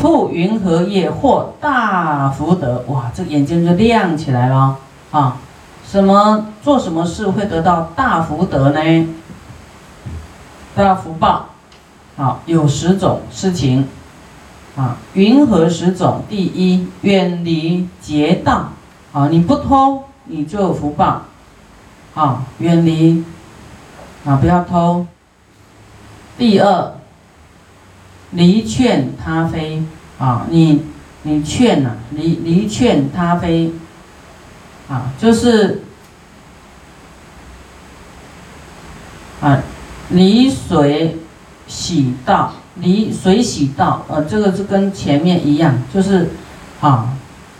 富云何业获大福德？哇，这眼睛就亮起来了啊！什么做什么事会得到大福德呢？大福报，好，有十种事情啊。云何十种？第一，远离劫道啊！你不偷，你就有福报啊！远离啊，不要偷。第二。离劝他非啊，你你劝呐，离离劝他非啊，就是啊，离水洗道，离水洗道，呃，这个是跟前面一样，就是啊，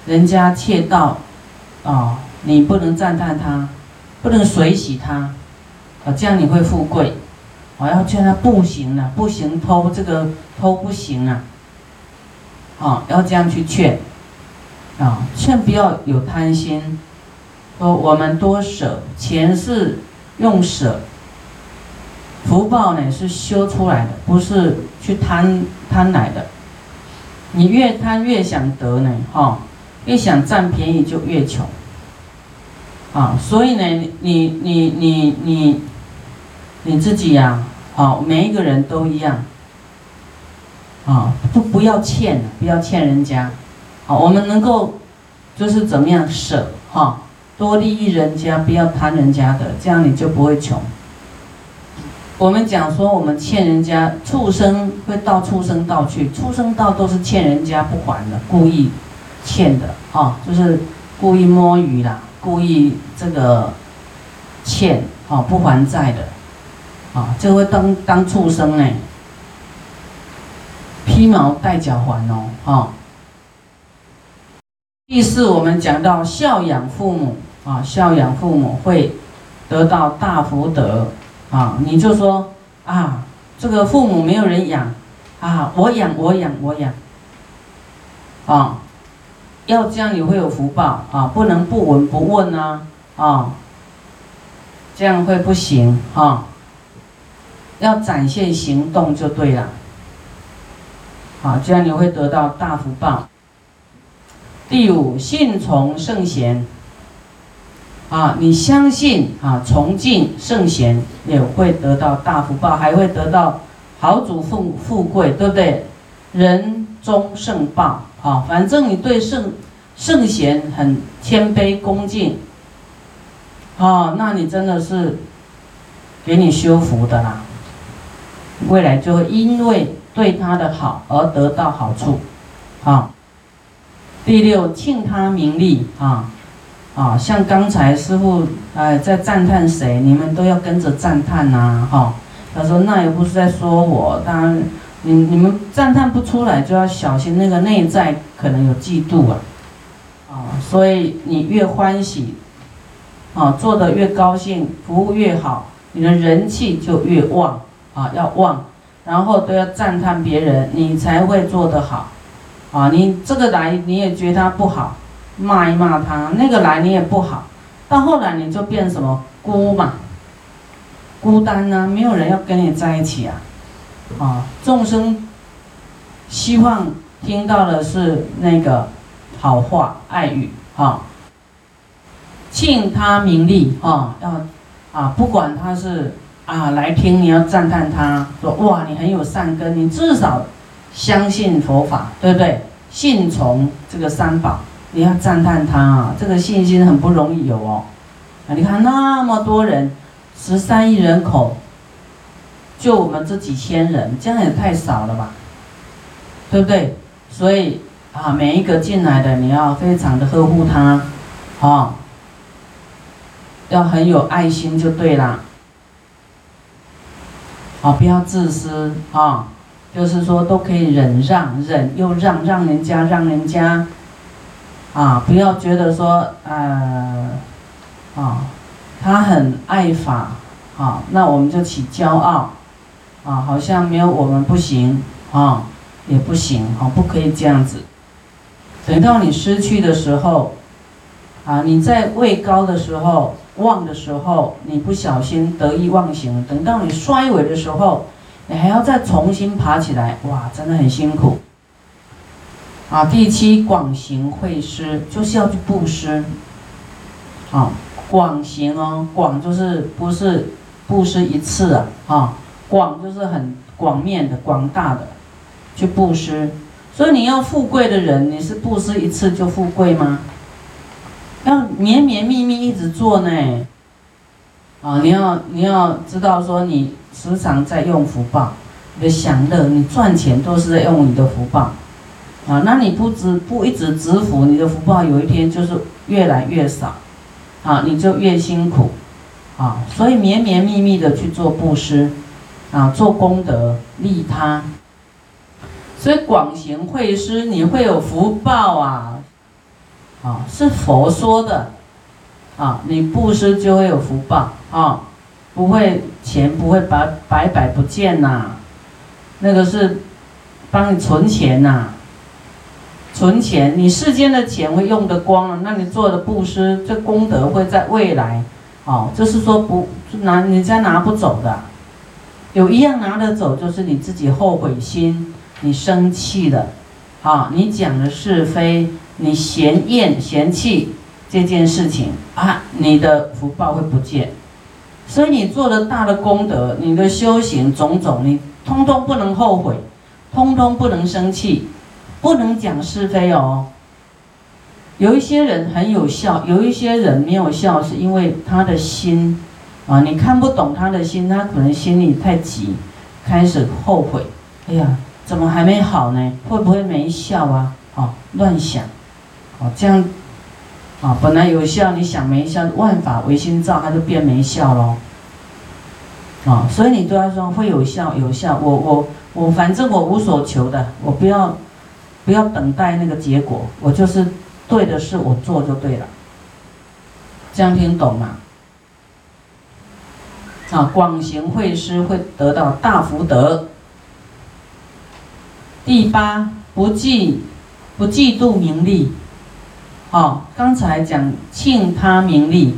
人家窃盗啊，你不能赞叹他，不能水洗他，啊，这样你会富贵。我要劝他不行了，不行偷这个偷不行啊，啊，要这样去劝，啊，劝不要有贪心，说我们多舍，钱是用舍，福报呢是修出来的，不是去贪贪来的，你越贪越想得呢，哈，越想占便宜就越穷，啊，所以呢，你你你你你你自己呀。好，每一个人都一样。啊，不不要欠，不要欠人家。好，我们能够就是怎么样舍哈，多利益人家，不要贪人家的，这样你就不会穷。我们讲说，我们欠人家，畜生会到畜生道去，畜生道都是欠人家不还的，故意欠的啊，就是故意摸鱼啦，故意这个欠啊不还债的。啊，这会当当畜生呢，披毛戴脚环哦，哈。第四，我们讲到孝养父母啊，孝养父母会得到大福德啊。你就说啊，这个父母没有人养啊，我养我养我养啊，要这样你会有福报啊，不能不闻不问呐啊，这样会不行啊。要展现行动就对了，好，这样你会得到大福报。第五，信从圣贤，啊，你相信啊，崇敬圣贤也会得到大福报，还会得到豪主富富贵，对不对？人中圣报，啊，反正你对圣圣贤很谦卑恭敬，啊，那你真的是给你修福的啦。未来就会因为对他的好而得到好处，啊。第六，庆他名利啊，啊，像刚才师傅哎在赞叹谁，你们都要跟着赞叹呐，哈。他说那也不是在说我，当然你你们赞叹不出来，就要小心那个内在可能有嫉妒啊，啊，所以你越欢喜，啊，做的越高兴，服务越好，你的人气就越旺。啊，要旺，然后都要赞叹别人，你才会做得好。啊，你这个来你也觉得他不好，骂一骂他；那个来你也不好，到后来你就变什么孤嘛，孤单呢？没有人要跟你在一起啊。啊，众生希望听到的是那个好话、爱语。啊，敬他名利。啊，要啊，不管他是。啊，来听你要赞叹他，说哇，你很有善根，你至少相信佛法，对不对？信从这个三宝，你要赞叹他啊，这个信心很不容易有哦。啊，你看那么多人，十三亿人口，就我们这几千人，这样也太少了吧？对不对？所以啊，每一个进来的，你要非常的呵护他，啊，要很有爱心就对了。啊，不要自私啊！就是说，都可以忍让，忍又让，让人家，让人家，啊，不要觉得说，呃，啊，他很爱法，啊，那我们就起骄傲，啊，好像没有我们不行，啊，也不行，啊，不可以这样子。等到你失去的时候，啊，你在位高的时候。旺的时候，你不小心得意忘形，等到你衰尾的时候，你还要再重新爬起来，哇，真的很辛苦。啊，第七广行会施，就是要去布施。啊，广行哦，广就是不是布施一次啊，啊，广就是很广面的、广大的去布施。所以你要富贵的人，你是布施一次就富贵吗？要绵绵密密一直做呢。啊，你要你要知道说，你时常在用福报，你的享乐，你赚钱都是在用你的福报。啊，那你不知不一直支福，你的福报有一天就是越来越少。啊，你就越辛苦，啊，所以绵绵密密的去做布施，啊，做功德利他，所以广行会施，你会有福报啊，啊，是佛说的，啊，你布施就会有福报，啊，不会钱不会白白白不见呐，那个是帮你存钱呐。存钱，你世间的钱会用得光了，那你做的布施，这功德会在未来，哦，就是说不拿人家拿不走的，有一样拿得走，就是你自己后悔心，你生气的，啊，你讲的是非，你嫌厌嫌弃这件事情啊，你的福报会不见，所以你做的大的功德，你的修行种种，你通通不能后悔，通通不能生气。不能讲是非哦。有一些人很有效，有一些人没有效，是因为他的心啊，你看不懂他的心，他可能心里太急，开始后悔。哎呀，怎么还没好呢？会不会没效啊？哦，乱想，哦这样，啊本来有效，你想没效，万法唯心造，它就变没效喽。啊，所以你对他说会有效，有效。我我我，反正我无所求的，我不要。不要等待那个结果，我就是对的事，我做就对了。这样听懂吗？啊，广行会施会得到大福德。第八，不嫉不嫉妒名利。好，刚才讲庆他名利，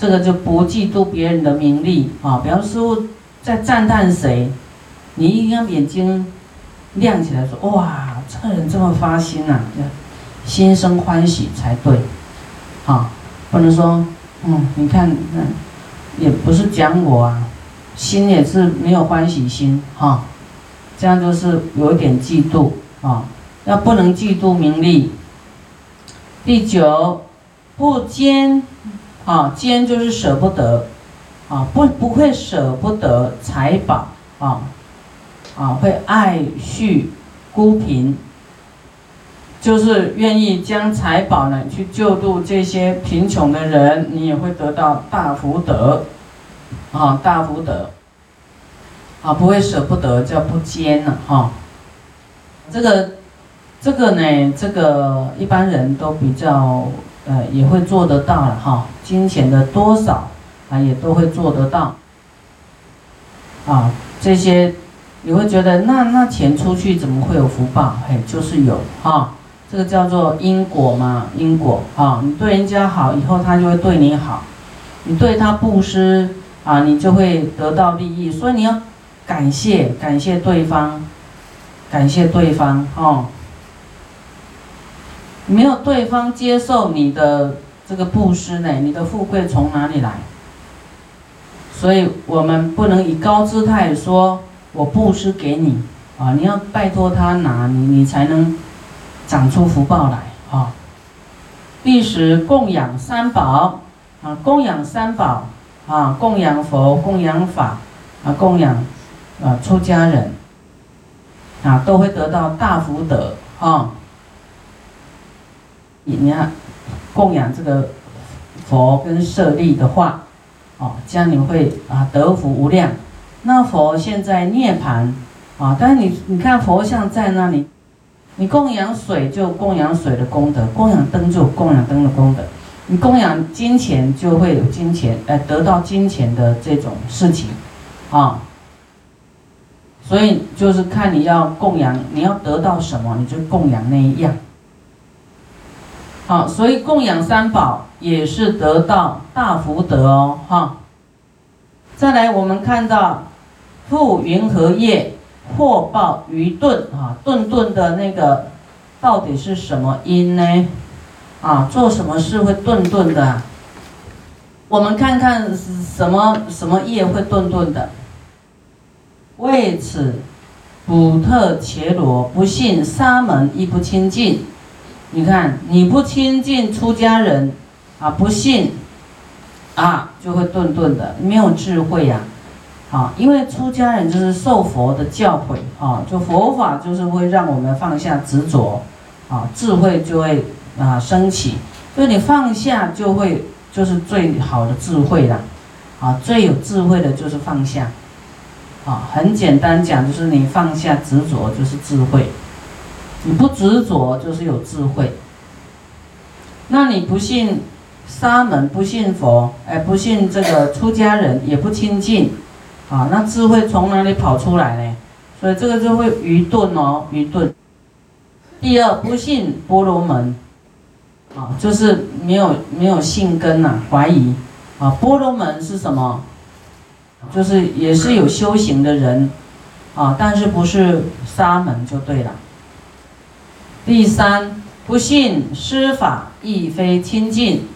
这个就不嫉妒别人的名利啊。比方说在赞叹谁，你一定要眼睛亮起来说哇。这个人这么发心呐，心生欢喜才对，啊，不能说，嗯，你看，那也不是讲我啊，心也是没有欢喜心，哈，这样就是有一点嫉妒啊，要不能嫉妒名利。第九，不坚，啊，坚就是舍不得，啊，不不会舍不得财宝，啊，啊，会爱恤。孤贫，就是愿意将财宝呢去救度这些贫穷的人，你也会得到大福德，啊，大福德，啊，不会舍不得，叫不坚了哈。这个，这个呢，这个一般人都比较，呃，也会做得到了哈。金钱的多少啊，也都会做得到，啊，这些。你会觉得那那钱出去怎么会有福报？嘿，就是有哈，这个叫做因果嘛，因果啊，你对人家好，以后他就会对你好，你对他布施啊，你就会得到利益，所以你要感谢感谢对方，感谢对方哦。没有对方接受你的这个布施呢，你的富贵从哪里来？所以我们不能以高姿态说。我布施给你啊，你要拜托他拿，你你才能长出福报来啊。第十，供养三宝啊，供养三宝啊，供养佛，供养法啊，供养啊出家人啊，都会得到大福德啊。你你看，供养这个佛跟舍利的话，哦，这样你会啊得福无量。那佛现在涅槃，啊，但是你你看佛像在那里，你供养水就供养水的功德，供养灯就供养灯的功德，你供养金钱就会有金钱，呃，得到金钱的这种事情，啊，所以就是看你要供养，你要得到什么，你就供养那一样，好，所以供养三宝也是得到大福德哦，哈，再来我们看到。覆云和叶，或报愚钝啊，顿顿的那个到底是什么因呢？啊，做什么事会顿顿的？我们看看什么什么业会顿顿的？为此，补特伽罗不信沙门亦不亲近。你看，你不亲近出家人，啊，不信，啊，就会顿顿的，没有智慧呀。啊，因为出家人就是受佛的教诲啊，就佛法就是会让我们放下执着，啊，智慧就会啊升起。所以你放下就会就是最好的智慧了，啊，最有智慧的就是放下，啊，很简单讲就是你放下执着就是智慧，你不执着就是有智慧。那你不信沙门，不信佛，哎，不信这个出家人，也不亲近。啊，那智慧从哪里跑出来呢？所以这个就会愚钝哦，愚钝。第二，不信波罗门，啊，就是没有没有信根呐，怀疑。啊，波罗门是什么？就是也是有修行的人，啊，但是不是沙门就对了。第三，不信施法亦非亲近。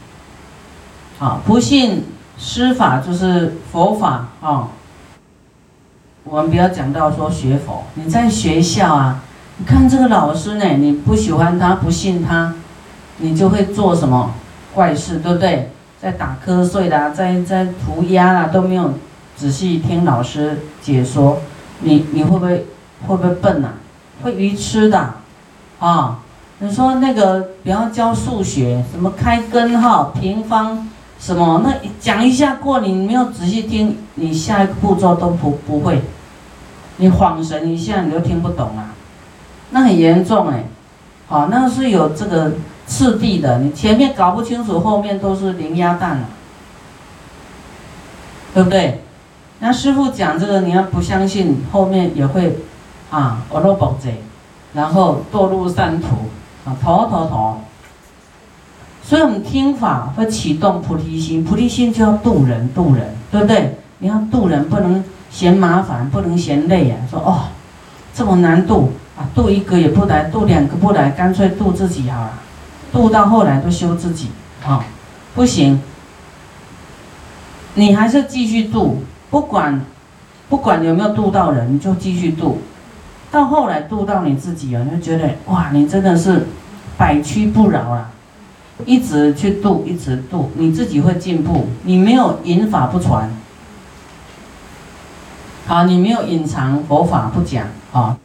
啊，不信施法就是佛法啊。我们不要讲到说学佛，你在学校啊，你看这个老师呢，你不喜欢他，不信他，你就会做什么怪事，对不对？在打瞌睡啦，在在涂鸦啦，都没有仔细听老师解说，你你会不会会不会笨呐？会愚痴的，啊，你说那个不要教数学，什么开根号、平方，什么那讲一下过，你没有仔细听，你下一个步骤都不不会。你恍神一下，你就听不懂啊，那很严重哎，好，那个是有这个次第的，你前面搞不清楚，后面都是零鸭蛋了，对不对？那师傅讲这个，你要不相信，后面也会啊，我落宝贼，然后堕入三途啊，头头头。所以我们听法会启动菩提心，菩提心就要渡人，渡人，对不对？你要渡人，不能。嫌麻烦不能嫌累呀，说哦，这么难渡啊，渡一个也不来，渡两个不来，干脆渡自己好了，渡到后来都修自己啊，不行，你还是继续渡，不管不管有没有渡到人，你就继续渡，到后来度到你自己啊，你就觉得哇，你真的是百屈不饶啊，一直去度，一直度，你自己会进步，你没有引法不传。好，你没有隐藏佛法不讲啊，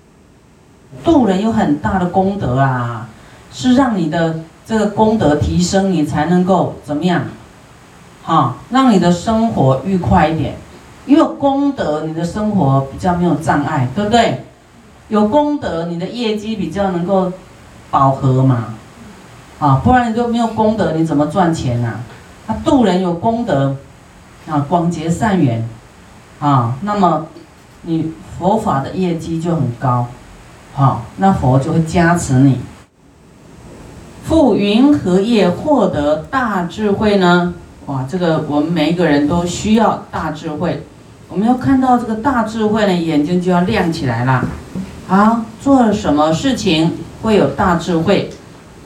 渡人有很大的功德啊，是让你的这个功德提升，你才能够怎么样？好，让你的生活愉快一点，因为功德，你的生活比较没有障碍，对不对？有功德，你的业绩比较能够饱和嘛，啊，不然你就没有功德，你怎么赚钱呢？他渡人有功德，啊，广结善缘。啊，那么你佛法的业绩就很高，好，那佛就会加持你。复云何业获得大智慧呢？哇，这个我们每一个人都需要大智慧。我们要看到这个大智慧呢，眼睛就要亮起来了。好，做什么事情会有大智慧？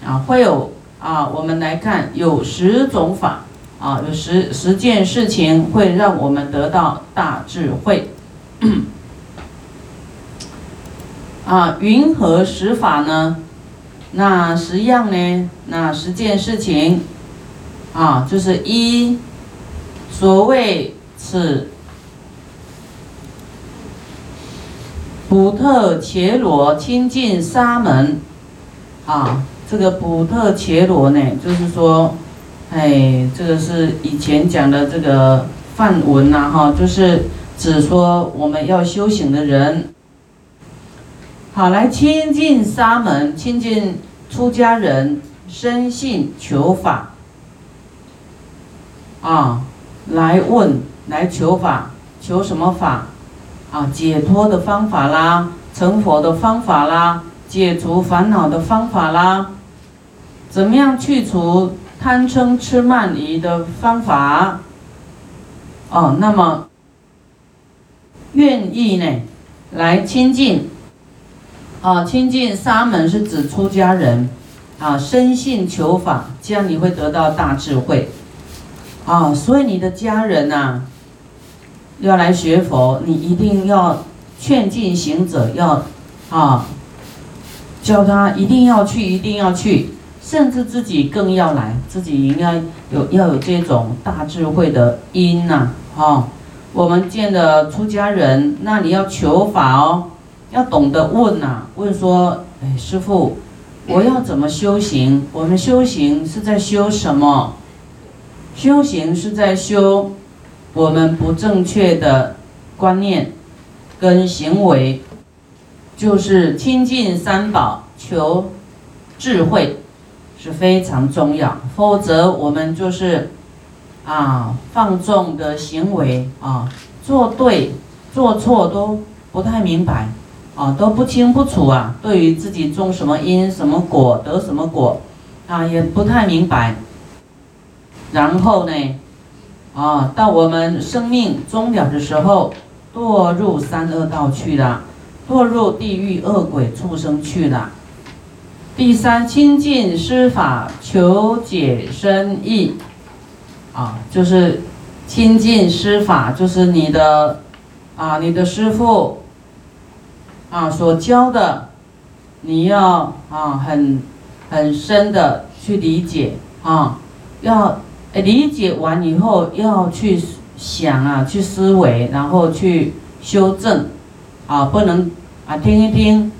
啊，会有啊，我们来看有十种法。啊，有十十件事情会让我们得到大智慧。啊，云何十法呢？那十样呢？那十件事情，啊，就是一，所谓此普特伽罗亲近沙门，啊，这个普特伽罗呢，就是说。哎，这个是以前讲的这个梵文呐，哈，就是指说我们要修行的人，好来亲近沙门，亲近出家人，深信求法，啊，来问来求法，求什么法？啊，解脱的方法啦，成佛的方法啦，解除烦恼的方法啦，怎么样去除？贪嗔痴慢疑的方法，哦，那么愿意呢，来亲近，啊，亲近沙门是指出家人，啊，深信求法，这样你会得到大智慧，啊，所以你的家人呐，要来学佛，你一定要劝进行者，要啊，教他一定要去，一定要去，甚至自己更要来，自己应该有要有这种大智慧的因呐，啊，我们见的出家人，那你要求法哦。要懂得问呐，问说，哎，师傅，我要怎么修行？我们修行是在修什么？修行是在修我们不正确的观念跟行为，就是亲近三宝，求智慧是非常重要。否则我们就是啊放纵的行为啊，做对做错都不太明白。啊，都不清不楚啊！对于自己种什么因、什么果、得什么果，啊，也不太明白。然后呢，啊，到我们生命终了的时候，堕入三恶道去了，堕入地狱恶鬼畜生去了。第三，亲近师法，求解深义。啊，就是亲近师法，就是你的啊，你的师父。啊，所教的，你要啊很很深的去理解啊，要理解完以后要去想啊，去思维，然后去修正，啊，不能啊听一听，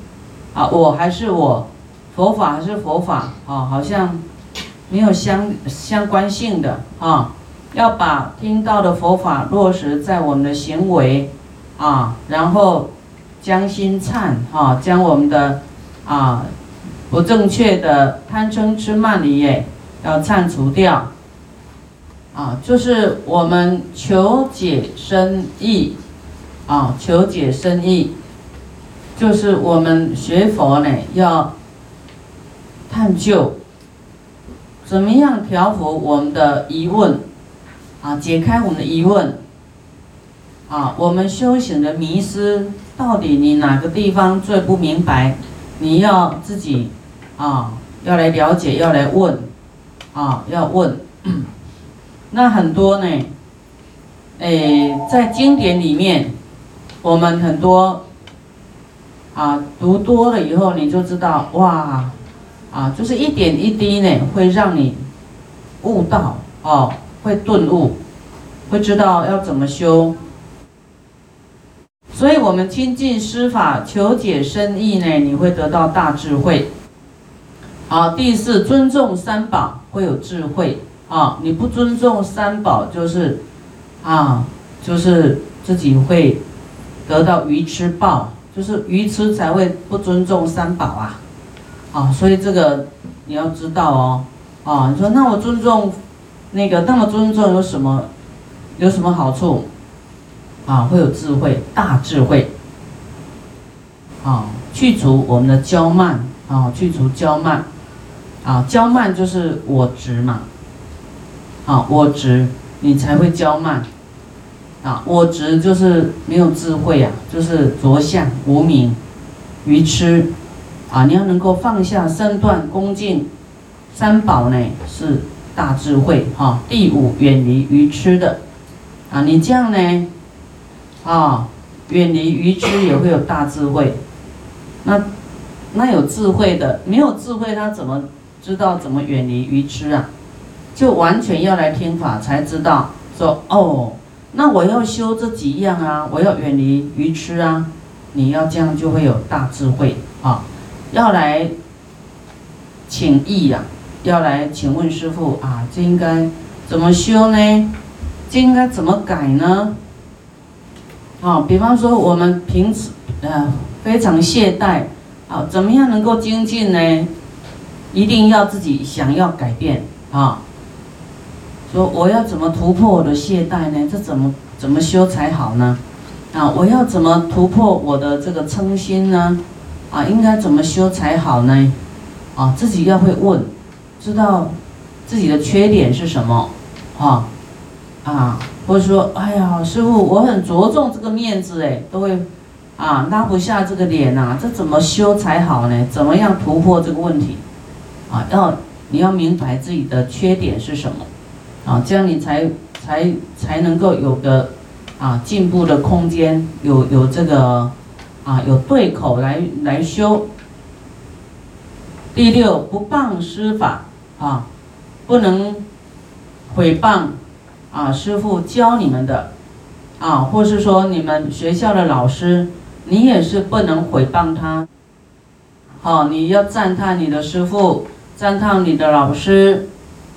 啊我还是我，佛法还是佛法啊，好像没有相相关性的啊，要把听到的佛法落实在我们的行为啊，然后。将心忏哈，将我们的啊不正确的贪嗔痴慢疑耶，要忏除掉。啊，就是我们求解深意，啊，求解深意，就是我们学佛呢，要探究怎么样调伏我们的疑问，啊，解开我们的疑问，啊，我们修行的迷失。到底你哪个地方最不明白？你要自己啊，要来了解，要来问啊，要问。那很多呢，诶，在经典里面，我们很多啊，读多了以后，你就知道哇，啊，就是一点一滴呢，会让你悟到哦，会顿悟，会知道要怎么修。所以，我们亲近师法，求解深意呢，你会得到大智慧。好，第四，尊重三宝会有智慧啊！你不尊重三宝，就是啊，就是自己会得到愚痴报，就是愚痴才会不尊重三宝啊！啊，所以这个你要知道哦。啊，你说那我尊重那个，那么尊重有什么有什么好处？啊，会有智慧，大智慧。啊，去除我们的骄慢，啊，去除骄慢，啊，骄慢就是我执嘛。啊，我执，你才会骄慢。啊，我执就是没有智慧啊，就是着相无名，愚痴。啊，你要能够放下身段恭敬三宝呢，是大智慧。哈，第五，远离愚痴的。啊，你这样呢？啊，远离愚痴也会有大智慧。那那有智慧的，没有智慧他怎么知道怎么远离愚痴啊？就完全要来听法才知道。说哦，那我要修这几样啊，我要远离愚痴啊。你要这样就会有大智慧啊。要来请意呀，要来请问师傅啊，这应该怎么修呢？这应该怎么改呢？啊，比方说我们平时呃非常懈怠，啊，怎么样能够精进呢？一定要自己想要改变啊。说我要怎么突破我的懈怠呢？这怎么怎么修才好呢？啊，我要怎么突破我的这个嗔心呢？啊，应该怎么修才好呢？啊，自己要会问，知道自己的缺点是什么，哈，啊。或者说，哎呀，师傅，我很着重这个面子，哎，都会啊拉不下这个脸呐，这怎么修才好呢？怎么样突破这个问题？啊，要你要明白自己的缺点是什么，啊，这样你才才才能够有个啊进步的空间，有有这个啊有对口来来修。第六，不谤师法啊，不能毁谤啊师傅教你们的啊，或是说你们学校的老师，你也是不能毁谤他。好，你要赞叹你的师傅，赞叹你的老师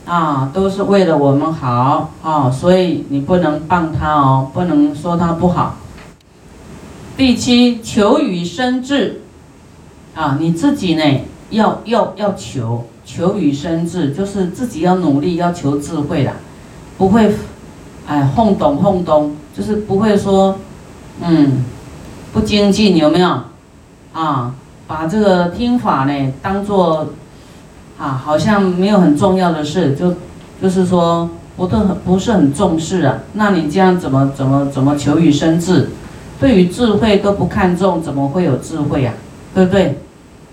啊，都是为了我们好啊，所以你不能谤他哦，不能说他不好。第七，求与生智啊，你自己呢？要要要求求与生智，就是自己要努力，要求智慧啦，不会，哎，轰懂轰懂，就是不会说，嗯，不精进有没有？啊，把这个听法呢当做，啊，好像没有很重要的事，就就是说不都很不是很重视啊？那你这样怎么怎么怎么求与生智？对于智慧都不看重，怎么会有智慧呀？对不对？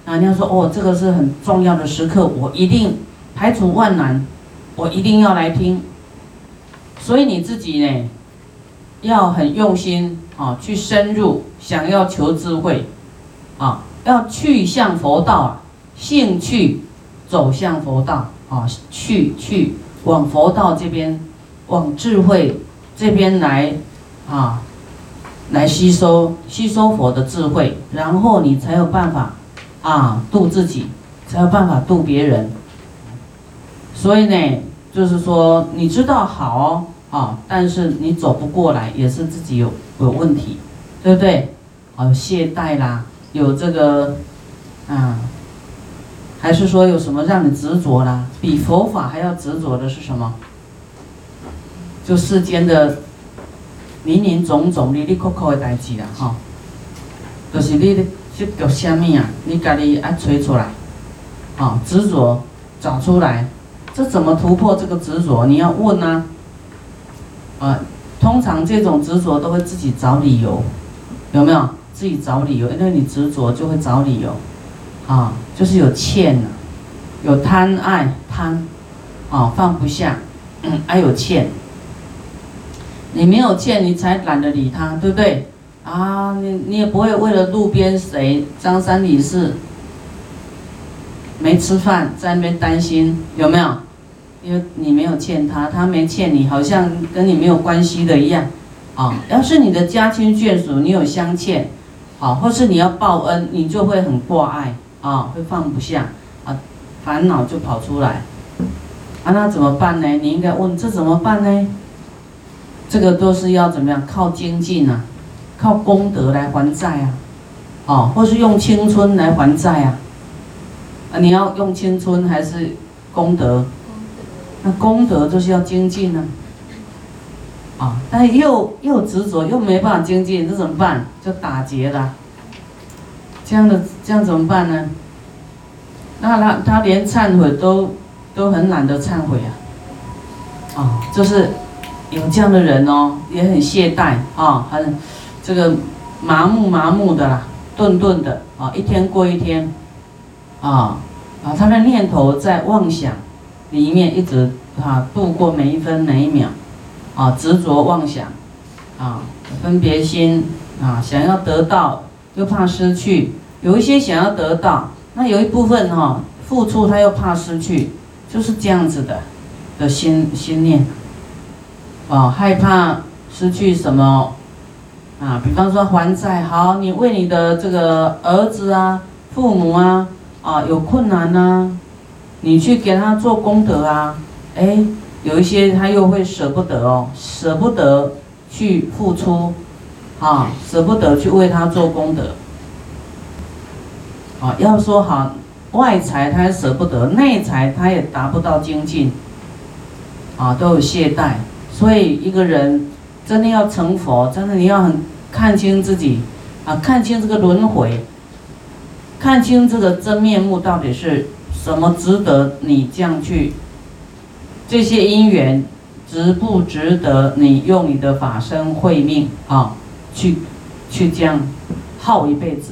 啊，你要说哦，这个是很重要的时刻，我一定排除万难，我一定要来听。所以你自己呢，要很用心啊，去深入，想要求智慧，啊，要去向佛道啊，兴趣走向佛道啊，去去往佛道这边，往智慧这边来啊，来吸收吸收佛的智慧，然后你才有办法。啊，度自己才有办法度别人。所以呢，就是说，你知道好啊，但是你走不过来，也是自己有有问题，对不对？啊，懈怠啦，有这个啊，还是说有什么让你执着啦？比佛法还要执着的是什么？就世间的林林总总、里里扣扣的代志啦，哈，就是你的。就叫什么啊？你家己爱吹出来，啊，执着找出来，这怎么突破这个执着？你要问啊，啊，通常这种执着都会自己找理由，有没有？自己找理由，因为你执着就会找理由，啊，就是有欠呐，有贪爱贪，啊，放不下，嗯，还有欠，你没有欠，你才懒得理他，对不对？啊，你你也不会为了路边谁张三李四没吃饭在那边担心有没有？因为你没有欠他，他没欠你，好像跟你没有关系的一样。啊，要是你的家亲眷属你有相欠，好，或是你要报恩，你就会很挂碍啊，会放不下啊，烦恼就跑出来。啊，那怎么办呢？你应该问这怎么办呢？这个都是要怎么样靠精进啊。靠功德来还债啊，哦，或是用青春来还债啊，啊，你要用青春还是功德？那功德就是要精进呢，啊，但又又执着，又没办法精进，这怎么办？就打劫了。这样的这样怎么办呢？那他他连忏悔都都很懒得忏悔啊，啊，就是有这样的人哦，也很懈怠啊，很。这个麻木麻木的啦，顿顿的啊，一天过一天，啊啊，他的念头在妄想里面一直啊度过每一分每一秒，啊执着妄想，啊分别心啊想要得到又怕失去，有一些想要得到，那有一部分哈付出他又怕失去，就是这样子的的心心念，啊害怕失去什么。啊，比方说还债，好，你为你的这个儿子啊、父母啊，啊有困难呐，你去给他做功德啊，哎，有一些他又会舍不得哦，舍不得去付出，啊，舍不得去为他做功德，啊，要说好外财他也舍不得，内财他也达不到精进，啊，都有懈怠，所以一个人。真的要成佛，真的你要很看清自己，啊，看清这个轮回，看清这个真面目到底是什么，值得你这样去？这些因缘值不值得你用你的法身慧命啊，去去这样耗一辈子，